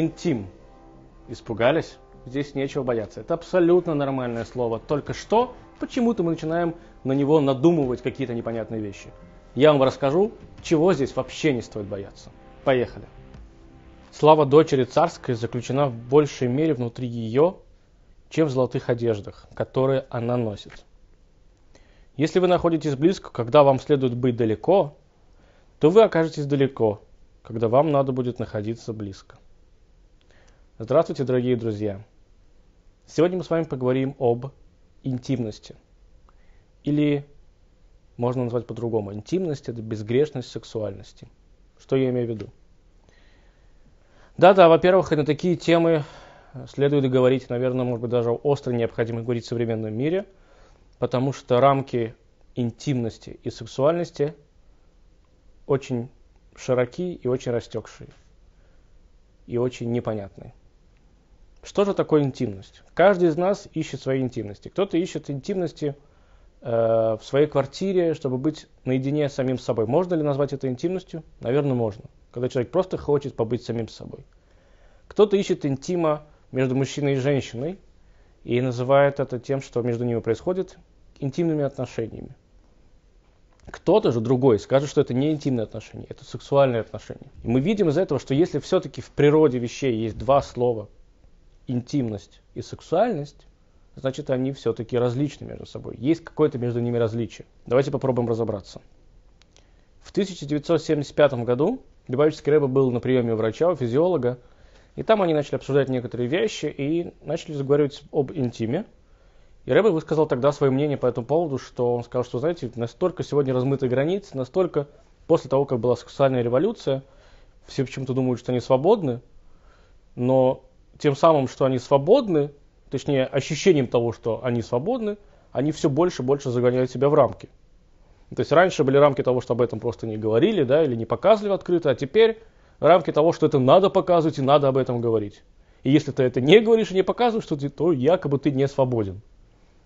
интим. Испугались? Здесь нечего бояться. Это абсолютно нормальное слово. Только что почему-то мы начинаем на него надумывать какие-то непонятные вещи. Я вам расскажу, чего здесь вообще не стоит бояться. Поехали. Слава дочери царской заключена в большей мере внутри ее, чем в золотых одеждах, которые она носит. Если вы находитесь близко, когда вам следует быть далеко, то вы окажетесь далеко, когда вам надо будет находиться близко. Здравствуйте, дорогие друзья! Сегодня мы с вами поговорим об интимности. Или можно назвать по-другому. Интимность – это безгрешность сексуальности. Что я имею в виду? Да-да, во-первых, на такие темы следует говорить, наверное, может быть, даже остро необходимо говорить в современном мире, потому что рамки интимности и сексуальности очень широки и очень растекшие, и очень непонятные. Что же такое интимность? Каждый из нас ищет своей интимности. Кто-то ищет интимности э, в своей квартире, чтобы быть наедине с самим собой. Можно ли назвать это интимностью? Наверное, можно. Когда человек просто хочет побыть самим собой. Кто-то ищет интима между мужчиной и женщиной и называет это тем, что между ними происходит, интимными отношениями. Кто-то же другой скажет, что это не интимные отношения, это сексуальные отношения. И мы видим из этого, что если все-таки в природе вещей есть два слова интимность и сексуальность, значит они все-таки различны между собой. Есть какое-то между ними различие. Давайте попробуем разобраться. В 1975 году Любавический Рэбе был на приеме у врача, у физиолога, и там они начали обсуждать некоторые вещи и начали заговаривать об интиме. И Рэбе высказал тогда свое мнение по этому поводу, что он сказал, что, знаете, настолько сегодня размыты границы, настолько после того, как была сексуальная революция, все почему-то думают, что они свободны, но тем самым, что они свободны, точнее, ощущением того, что они свободны, они все больше и больше загоняют себя в рамки. То есть раньше были рамки того, что об этом просто не говорили, да, или не показывали открыто, а теперь рамки того, что это надо показывать и надо об этом говорить. И если ты это не говоришь и не показываешь, то, ты, то якобы ты не свободен.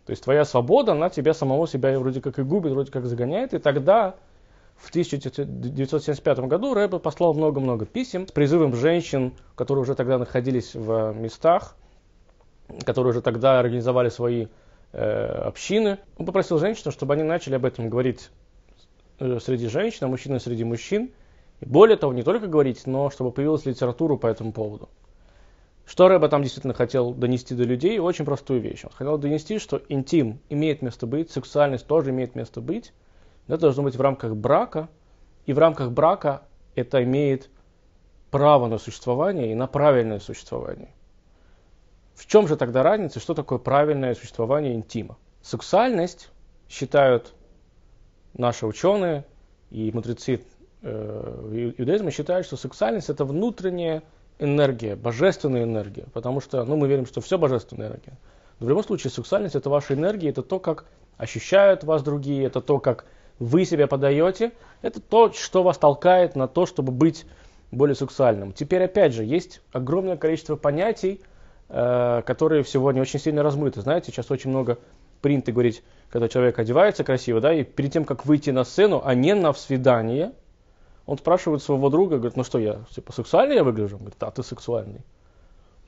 То есть твоя свобода, она тебя самого себя вроде как и губит, вроде как загоняет. И тогда, в 1975 году, Рэбе послал много-много писем с призывом женщин, которые уже тогда находились в местах, которые уже тогда организовали свои э, общины. Он попросил женщин, чтобы они начали об этом говорить э, среди женщин, а мужчины среди мужчин. И более того, не только говорить, но чтобы появилась литература по этому поводу. Что Рэба там действительно хотел донести до людей? Очень простую вещь. Он хотел донести, что интим имеет место быть, сексуальность тоже имеет место быть. Это должно быть в рамках брака. И в рамках брака это имеет право на существование и на правильное существование. В чем же тогда разница, что такое правильное существование интима? Сексуальность, считают наши ученые и мудрецы э, иудаизма считают, что сексуальность это внутренняя энергия, божественная энергия, потому что ну, мы верим, что все божественная энергия. Но в любом случае сексуальность это ваша энергия, это то, как ощущают вас другие, это то, как вы себя подаете, это то, что вас толкает на то, чтобы быть более сексуальным. Теперь опять же, есть огромное количество понятий, э, которые сегодня очень сильно размыты. Знаете, сейчас очень много принято говорить, когда человек одевается красиво, да, и перед тем, как выйти на сцену, а не на свидание, он спрашивает своего друга, говорит, ну что я, типа, сексуальный я выгляжу? Он говорит, да, ты сексуальный.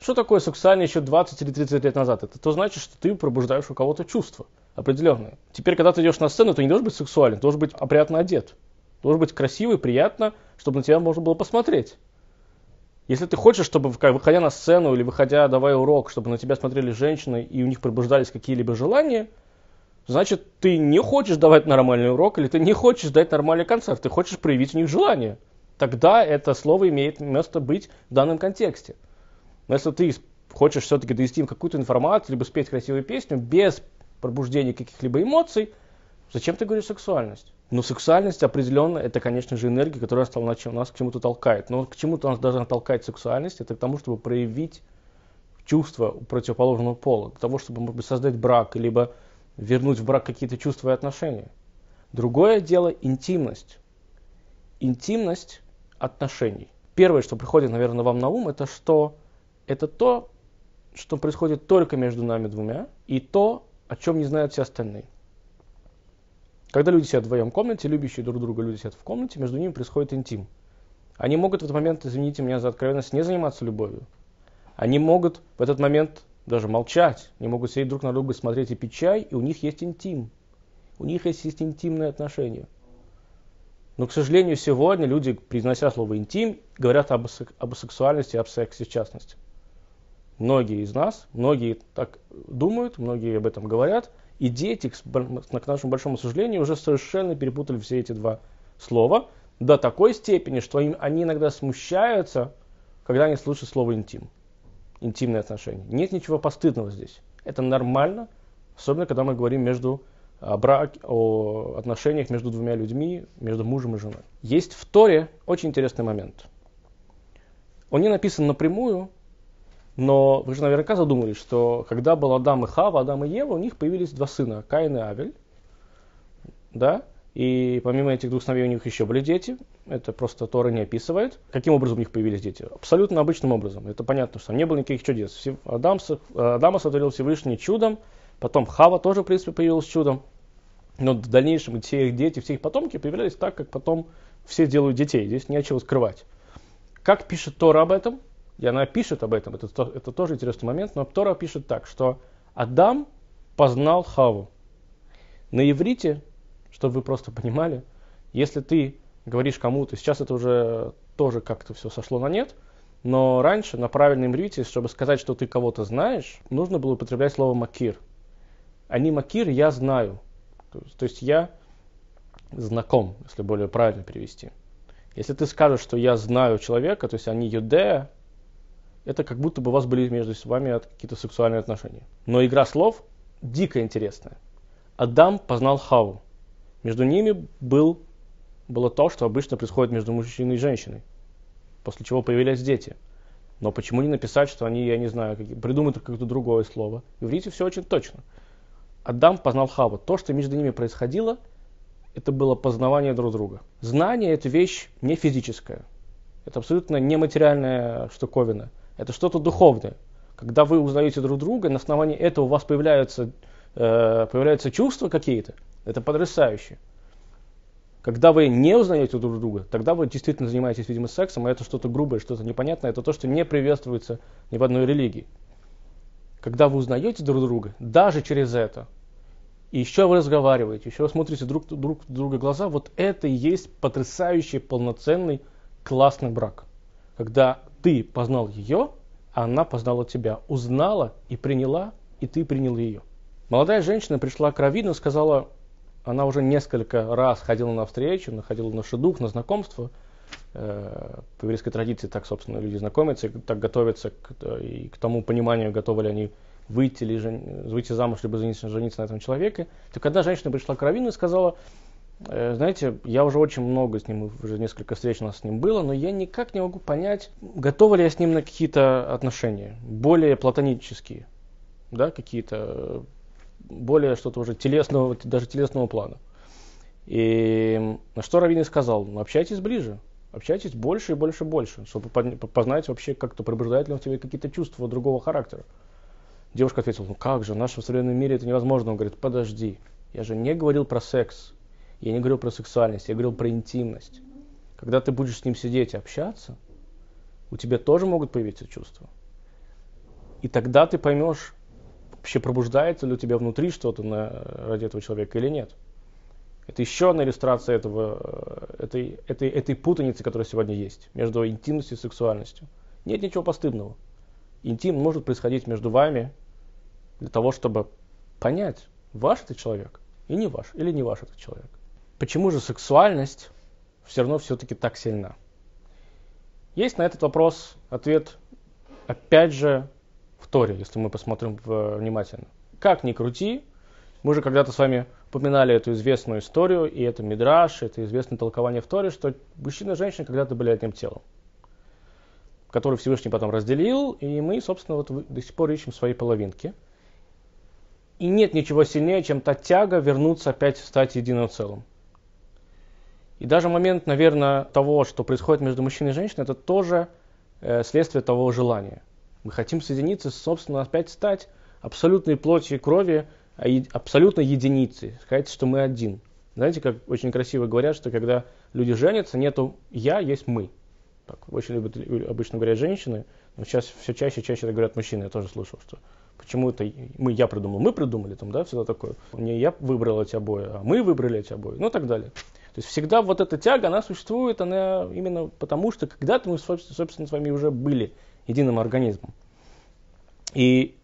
Что такое сексуальный еще 20 или 30 лет назад? Это то значит, что ты пробуждаешь у кого-то чувства определенные. Теперь, когда ты идешь на сцену, ты не должен быть сексуален, ты должен быть опрятно одет. Должен быть красивый, приятно, чтобы на тебя можно было посмотреть. Если ты хочешь, чтобы, выходя на сцену или выходя, давая урок, чтобы на тебя смотрели женщины и у них пробуждались какие-либо желания – значит, ты не хочешь давать нормальный урок или ты не хочешь дать нормальный концерт, ты хочешь проявить у них желание. Тогда это слово имеет место быть в данном контексте. Но если ты хочешь все-таки довести им какую-то информацию, либо спеть красивую песню без пробуждения каких-либо эмоций, зачем ты говоришь сексуальность? Но сексуальность определенно, это, конечно же, энергия, которая нас, к чему-то толкает. Но к чему-то нас должна толкать сексуальность, это к тому, чтобы проявить чувство противоположного пола, к тому, чтобы, может быть, создать брак, либо вернуть в брак какие-то чувства и отношения. Другое дело интимность. Интимность отношений. Первое, что приходит, наверное, вам на ум, это что это то, что происходит только между нами двумя, и то, о чем не знают все остальные. Когда люди сидят вдвоем в комнате, любящие друг друга люди сидят в комнате, между ними происходит интим. Они могут в этот момент, извините меня за откровенность, не заниматься любовью. Они могут в этот момент даже молчать. Они могут сидеть друг на друга, смотреть и пить чай, и у них есть интим. У них есть, есть интимные отношения. Но, к сожалению, сегодня люди, произнося слово «интим», говорят об, об сексуальности, об сексе в частности. Многие из нас, многие так думают, многие об этом говорят, и дети, к нашему большому сожалению, уже совершенно перепутали все эти два слова до такой степени, что им, они иногда смущаются, когда они слышат слово «интим», интимные отношения. Нет ничего постыдного здесь. Это нормально, особенно когда мы говорим между о, брак, о отношениях между двумя людьми, между мужем и женой. Есть в Торе очень интересный момент. Он не написан напрямую, но вы же наверняка задумались, что когда был Адам и Хава, Адам и Ева, у них появились два сына, Каин и Авель. Да? И помимо этих двух сыновей у них еще были дети. Это просто Тора не описывает. Каким образом у них появились дети? Абсолютно обычным образом. Это понятно, что там не было никаких чудес. Адам, Адама сотворил Всевышний чудом, потом Хава тоже, в принципе, появилась чудом. Но в дальнейшем все их дети, все их потомки появлялись так, как потом все делают детей. Здесь нечего скрывать. Как пишет Тора об этом? И она пишет об этом, это, это тоже интересный момент, но Тора пишет так, что Адам познал Хаву. На иврите, чтобы вы просто понимали, если ты говоришь кому-то, сейчас это уже тоже как-то все сошло на нет, но раньше на правильном иврите, чтобы сказать, что ты кого-то знаешь, нужно было употреблять слово макир. А макир, я знаю. То есть, то есть я знаком, если более правильно перевести. Если ты скажешь, что я знаю человека, то есть они юдея, это как будто бы у вас были между вами какие-то сексуальные отношения. Но игра слов дико интересная. Адам познал Хаву. Между ними был, было то, что обычно происходит между мужчиной и женщиной. После чего появились дети. Но почему не написать, что они, я не знаю, придумают какое-то другое слово? В иврите все очень точно. Адам познал Хаву. То, что между ними происходило, это было познавание друг друга. Знание – это вещь не физическая. Это абсолютно нематериальная штуковина. Это что-то духовное. Когда вы узнаете друг друга, на основании этого у вас появляются, э, появляются чувства какие-то. Это потрясающе. Когда вы не узнаете друг друга, тогда вы действительно занимаетесь, видимо, сексом, и это что-то грубое, что-то непонятное, это то, что не приветствуется ни в одной религии. Когда вы узнаете друг друга, даже через это, и еще вы разговариваете, еще вы смотрите друг, друг друга глаза, вот это и есть потрясающий, полноценный, классный брак. Когда ты познал ее, а она познала тебя. Узнала и приняла, и ты принял ее. Молодая женщина пришла к Равину и сказала, она уже несколько раз ходила на встречу, находила на шедух, на знакомство. Э, по еврейской традиции так, собственно, люди знакомятся, так готовятся к, и к тому пониманию, готовы ли они выйти, или жен, выйти замуж, либо жениться, на этом человеке. Так когда женщина пришла к Равину и сказала, Э, знаете, я уже очень много с ним, уже несколько встреч у нас с ним было, но я никак не могу понять, готова ли я с ним на какие-то отношения, более платонические, да, какие-то, более что-то уже телесного, даже телесного плана. И на что Равин сказал, ну, общайтесь ближе, общайтесь больше и больше и больше, чтобы познать вообще, как-то пробуждает ли он в тебе какие-то чувства другого характера. Девушка ответила, ну как же, в нашем современном мире это невозможно. Он говорит, подожди, я же не говорил про секс, я не говорил про сексуальность, я говорил про интимность. Когда ты будешь с ним сидеть и общаться, у тебя тоже могут появиться чувства. И тогда ты поймешь, вообще пробуждается ли у тебя внутри что-то на, ради этого человека или нет. Это еще одна иллюстрация этого, этой, этой, этой путаницы, которая сегодня есть между интимностью и сексуальностью. Нет ничего постыдного. Интим может происходить между вами для того, чтобы понять, ваш это человек и не ваш, или не ваш этот человек. Почему же сексуальность все равно все-таки так сильна? Есть на этот вопрос ответ, опять же, в Торе, если мы посмотрим внимательно. Как ни крути, мы же когда-то с вами упоминали эту известную историю, и это Мидраш, это известное толкование в Торе, что мужчина и женщина когда-то были одним телом, который Всевышний потом разделил, и мы, собственно, вот до сих пор ищем свои половинки. И нет ничего сильнее, чем та тяга вернуться опять стать единым целым. И даже момент, наверное, того, что происходит между мужчиной и женщиной, это тоже э, следствие того желания. Мы хотим соединиться, собственно, опять стать абсолютной плотью и крови, а абсолютно единицей, сказать, что мы один. Знаете, как очень красиво говорят, что когда люди женятся, нету «я», есть «мы». Так очень любят обычно говорят женщины, но сейчас все чаще и чаще это говорят мужчины, я тоже слышал, что почему это мы, я придумал, мы придумали, там, да, всегда такое. Не я выбрал эти обои, а мы выбрали эти обои, ну и так далее. То есть всегда вот эта тяга, она существует, она именно потому, что когда-то мы, собственно, с вами уже были единым организмом. И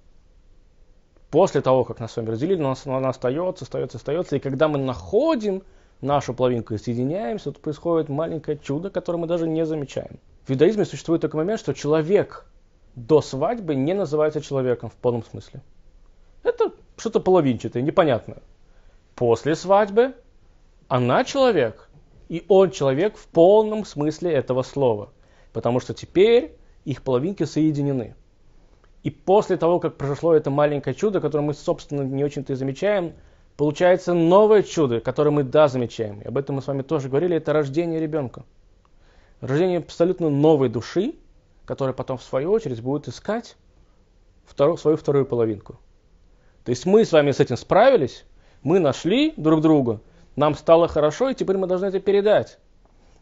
после того, как нас с вами разделили, нас она остается, остается, остается. И когда мы находим нашу половинку и соединяемся, то происходит маленькое чудо, которое мы даже не замечаем. В иудаизме существует такой момент, что человек до свадьбы не называется человеком в полном смысле. Это что-то половинчатое, непонятное. После свадьбы она человек, и он человек в полном смысле этого слова. Потому что теперь их половинки соединены. И после того, как произошло это маленькое чудо, которое мы, собственно, не очень-то и замечаем, получается новое чудо, которое мы, да, замечаем. И об этом мы с вами тоже говорили, это рождение ребенка. Рождение абсолютно новой души, которая потом, в свою очередь, будет искать вторую, свою вторую половинку. То есть мы с вами с этим справились, мы нашли друг друга, нам стало хорошо, и теперь мы должны это передать.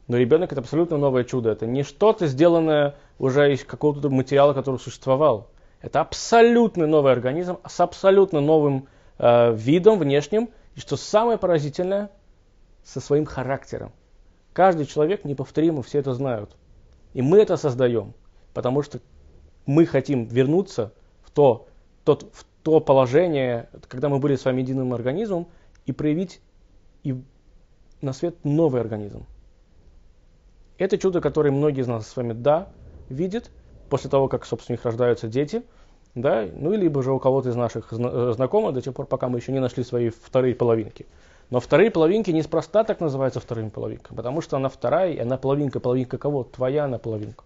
Но ребенок это абсолютно новое чудо. Это не что-то сделанное уже из какого-то материала, который существовал. Это абсолютно новый организм с абсолютно новым э, видом внешним. И что самое поразительное, со своим характером. Каждый человек неповторимый, все это знают. И мы это создаем, потому что мы хотим вернуться в то, тот, в то положение, когда мы были с вами единым организмом, и проявить и на свет новый организм. Это чудо, которое многие из нас с вами, да, видят, после того, как, собственно, у них рождаются дети, да, ну, либо же у кого-то из наших э, знакомых до тех пор, пока мы еще не нашли свои вторые половинки. Но вторые половинки неспроста так называются вторыми половинками, потому что она вторая, и она половинка, половинка кого? Твоя она половинка.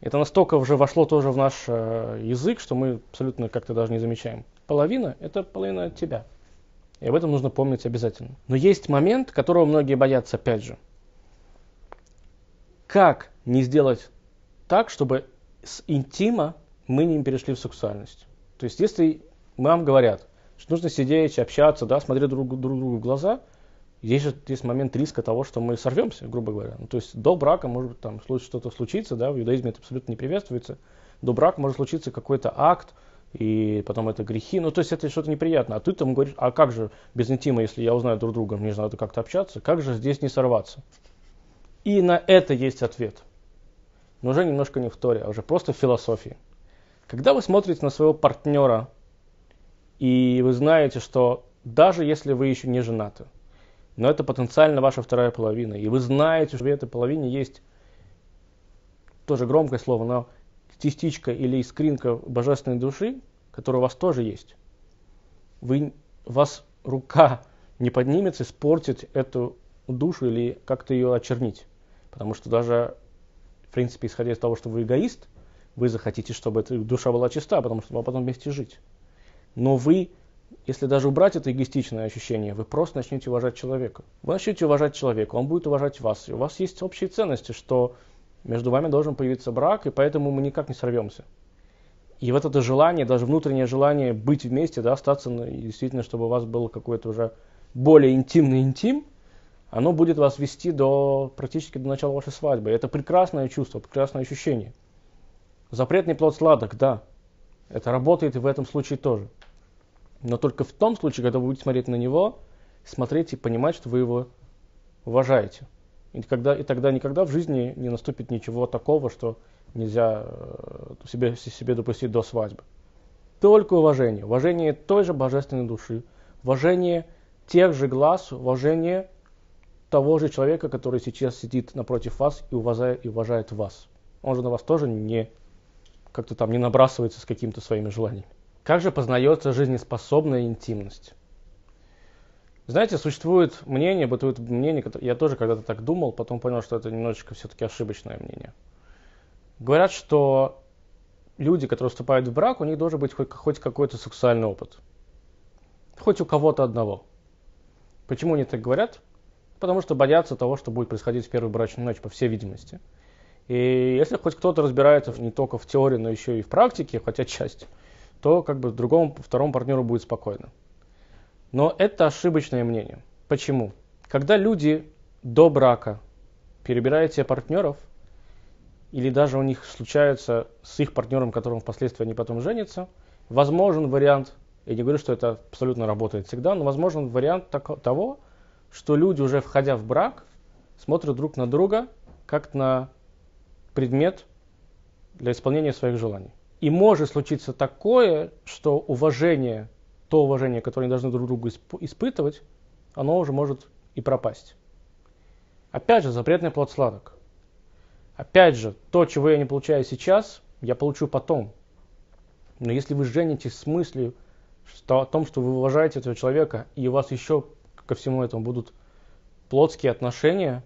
Это настолько уже вошло тоже в наш э, язык, что мы абсолютно как-то даже не замечаем. Половина – это половина тебя. И об этом нужно помнить обязательно. Но есть момент, которого многие боятся, опять же. Как не сделать так, чтобы с интима мы не перешли в сексуальность? То есть, если нам говорят, что нужно сидеть, общаться, да, смотреть друг, друг другу в глаза, есть же есть момент риска того, что мы сорвемся, грубо говоря. Ну, то есть до брака может там что-то случиться, да, в иудаизме это абсолютно не приветствуется. До брака может случиться какой-то акт, и потом это грехи. Ну, то есть это что-то неприятно. А ты там говоришь, а как же без интима, если я узнаю друг друга, мне же надо как-то общаться, как же здесь не сорваться? И на это есть ответ. Но уже немножко не в Торе, а уже просто в философии. Когда вы смотрите на своего партнера, и вы знаете, что даже если вы еще не женаты, но это потенциально ваша вторая половина, и вы знаете, что в этой половине есть тоже громкое слово, но частичка или искринка божественной души, которая у вас тоже есть, вы, вас рука не поднимется испортить эту душу или как-то ее очернить. Потому что даже, в принципе, исходя из того, что вы эгоист, вы захотите, чтобы эта душа была чиста, потому что вам потом вместе жить. Но вы, если даже убрать это эгоистичное ощущение, вы просто начнете уважать человека. Вы начнете уважать человека, он будет уважать вас. И у вас есть общие ценности, что между вами должен появиться брак, и поэтому мы никак не сорвемся. И вот это желание, даже внутреннее желание быть вместе, да, остаться, действительно, чтобы у вас был какой-то уже более интимный интим, оно будет вас вести до, практически до начала вашей свадьбы. Это прекрасное чувство, прекрасное ощущение. Запретный плод сладок, да. Это работает и в этом случае тоже. Но только в том случае, когда вы будете смотреть на него, смотреть и понимать, что вы его уважаете. И, когда, и тогда никогда в жизни не наступит ничего такого, что нельзя э, себе, себе допустить до свадьбы. Только уважение. Уважение той же божественной души. Уважение тех же глаз, уважение того же человека, который сейчас сидит напротив вас и уважает, и уважает вас. Он же на вас тоже не как-то там не набрасывается с какими-то своими желаниями. Как же познается жизнеспособная интимность? Знаете, существует мнение, бытует мнение, я тоже когда-то так думал, потом понял, что это немножечко все-таки ошибочное мнение. Говорят, что люди, которые вступают в брак, у них должен быть хоть, хоть какой-то сексуальный опыт. Хоть у кого-то одного. Почему они так говорят? Потому что боятся того, что будет происходить в первую брачную ночь, по всей видимости. И если хоть кто-то разбирается не только в теории, но еще и в практике, хотя часть, то как бы другому, второму партнеру будет спокойно. Но это ошибочное мнение. Почему? Когда люди до брака перебирают себе партнеров, или даже у них случается с их партнером, которым впоследствии они потом женятся, возможен вариант, я не говорю, что это абсолютно работает всегда, но возможен вариант того, что люди, уже входя в брак, смотрят друг на друга как на предмет для исполнения своих желаний. И может случиться такое, что уважение, то уважение, которое они должны друг другу испытывать, оно уже может и пропасть. Опять же, запретный плод сладок. Опять же, то, чего я не получаю сейчас, я получу потом. Но если вы женитесь с мыслью что, о том, что вы уважаете этого человека, и у вас еще ко всему этому будут плотские отношения,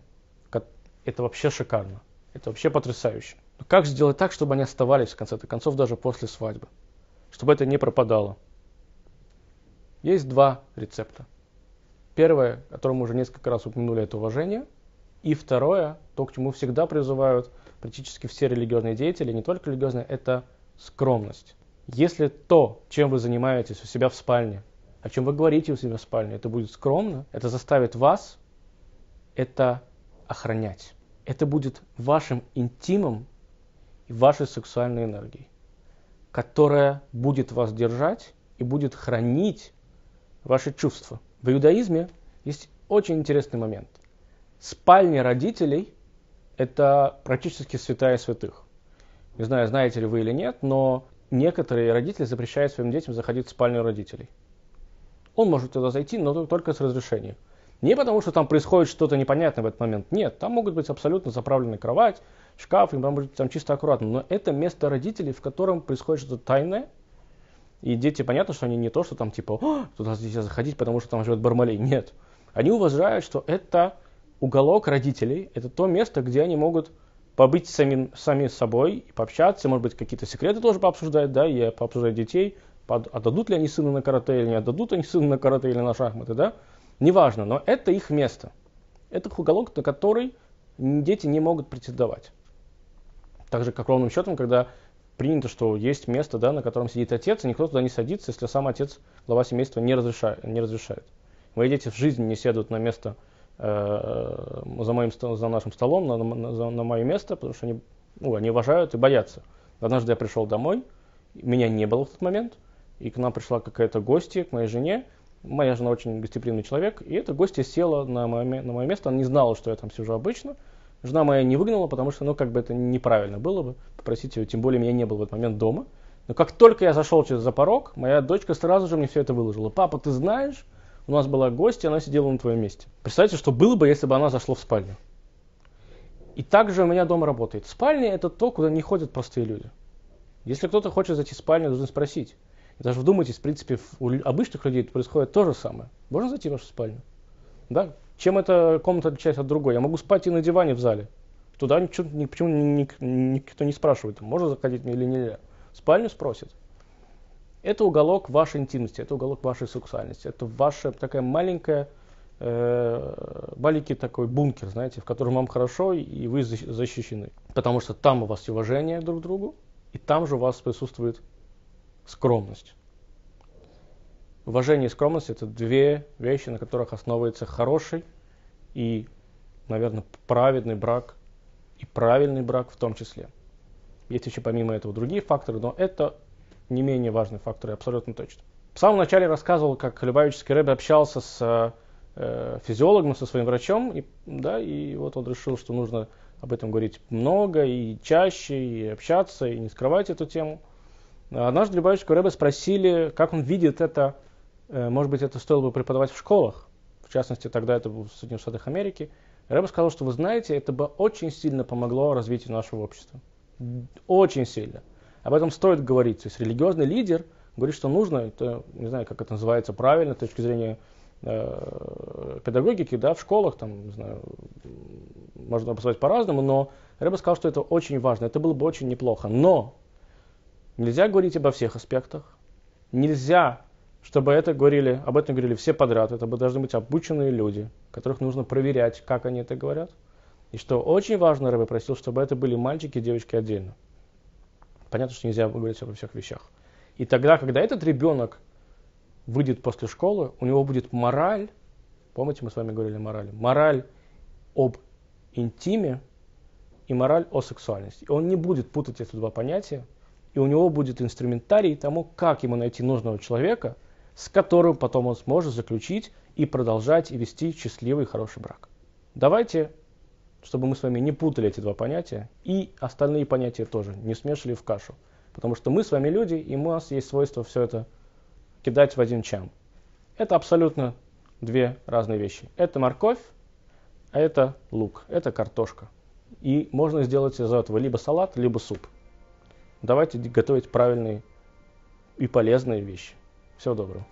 это вообще шикарно. Это вообще потрясающе. Но как сделать так, чтобы они оставались в конце концов даже после свадьбы? Чтобы это не пропадало? Есть два рецепта. Первое, о котором мы уже несколько раз упомянули, это уважение – и второе, то, к чему всегда призывают практически все религиозные деятели, не только религиозные, это скромность. Если то, чем вы занимаетесь у себя в спальне, о чем вы говорите у себя в спальне, это будет скромно, это заставит вас это охранять. Это будет вашим интимом и вашей сексуальной энергией, которая будет вас держать и будет хранить ваши чувства. В иудаизме есть очень интересный момент спальня родителей – это практически святая святых. Не знаю, знаете ли вы или нет, но некоторые родители запрещают своим детям заходить в спальню родителей. Он может туда зайти, но только с разрешения. Не потому, что там происходит что-то непонятное в этот момент. Нет, там могут быть абсолютно заправленная кровать, шкаф, и может быть там чисто аккуратно. Но это место родителей, в котором происходит что-то тайное. И дети, понятно, что они не то, что там типа, туда нельзя заходить, потому что там живет Бармалей. Нет. Они уважают, что это уголок родителей – это то место, где они могут побыть сами, сами собой, пообщаться, может быть, какие-то секреты тоже пообсуждать, да, и пообсуждать детей, отдадут ли они сына на карате или не отдадут они сына на карате или на шахматы, да, неважно, но это их место. Это уголок, на который дети не могут претендовать. Так же, как ровным счетом, когда принято, что есть место, да, на котором сидит отец, и никто туда не садится, если сам отец, глава семейства, не разрешает. Не разрешает. Мои дети в жизни не сядут на место Э, за, моим, за нашим столом, на, на, на мое место, потому что они, ну, они уважают и боятся. Однажды я пришел домой, меня не было в тот момент, и к нам пришла какая-то гостья, к моей жене. Моя жена очень гостеприимный человек, и эта гостья села на мое, на мое место, она не знала, что я там сижу обычно. Жена моя не выгнала, потому что, ну, как бы это неправильно было бы попросить ее, тем более меня не было в этот момент дома. Но как только я зашел через за порог, моя дочка сразу же мне все это выложила. Папа, ты знаешь, у нас была гостья, она сидела на твоем месте. Представьте, что было бы, если бы она зашла в спальню. И также у меня дома работает. Спальня это то, куда не ходят простые люди. Если кто-то хочет зайти в спальню, должен спросить. И даже вдумайтесь, в принципе, у обычных людей происходит то же самое. Можно зайти в вашу спальню? Да? Чем эта комната отличается от другой? Я могу спать и на диване в зале. Туда ничего, ни, почему ни, никто не спрашивает, можно заходить или нельзя. Спальню спросят. Это уголок вашей интимности, это уголок вашей сексуальности, это ваша такая маленькая, э, маленький такой бункер, знаете, в котором вам хорошо и вы защищены. Потому что там у вас уважение друг к другу, и там же у вас присутствует скромность. Уважение и скромность – это две вещи, на которых основывается хороший и, наверное, праведный брак, и правильный брак в том числе. Есть еще помимо этого другие факторы, но это не менее важный фактор, абсолютно точно. В самом начале рассказывал, как Любавический Рэбе общался с э, физиологом, со своим врачом, и, да, и вот он решил, что нужно об этом говорить много и чаще, и общаться, и не скрывать эту тему. Однажды Любавического Рэбе спросили, как он видит это, может быть, это стоило бы преподавать в школах, в частности, тогда это было в Соединенных Штатах Америки. Рэбе сказал, что вы знаете, это бы очень сильно помогло развитию нашего общества. Очень сильно. Об этом стоит говорить. То есть религиозный лидер говорит, что нужно, это, не знаю, как это называется правильно, с точки зрения э, педагогики, да, в школах, там, не знаю, можно обозвать по-разному, но бы сказал, что это очень важно, это было бы очень неплохо. Но нельзя говорить обо всех аспектах, нельзя, чтобы это говорили, об этом говорили все подряд, это должны быть обученные люди, которых нужно проверять, как они это говорят. И что очень важно, бы просил, чтобы это были мальчики и девочки отдельно. Понятно, что нельзя говорить обо всех вещах. И тогда, когда этот ребенок выйдет после школы, у него будет мораль, помните, мы с вами говорили о морали, мораль об интиме, и мораль о сексуальности. Он не будет путать эти два понятия, и у него будет инструментарий тому, как ему найти нужного человека, с которым потом он сможет заключить и продолжать вести счастливый и хороший брак. Давайте, чтобы мы с вами не путали эти два понятия, и остальные понятия тоже не смешивали в кашу. Потому что мы с вами люди, и у нас есть свойство все это кидать в один чам. Это абсолютно две разные вещи. Это морковь, а это лук, это картошка. И можно сделать из этого либо салат, либо суп. Давайте готовить правильные и полезные вещи. Всего доброго.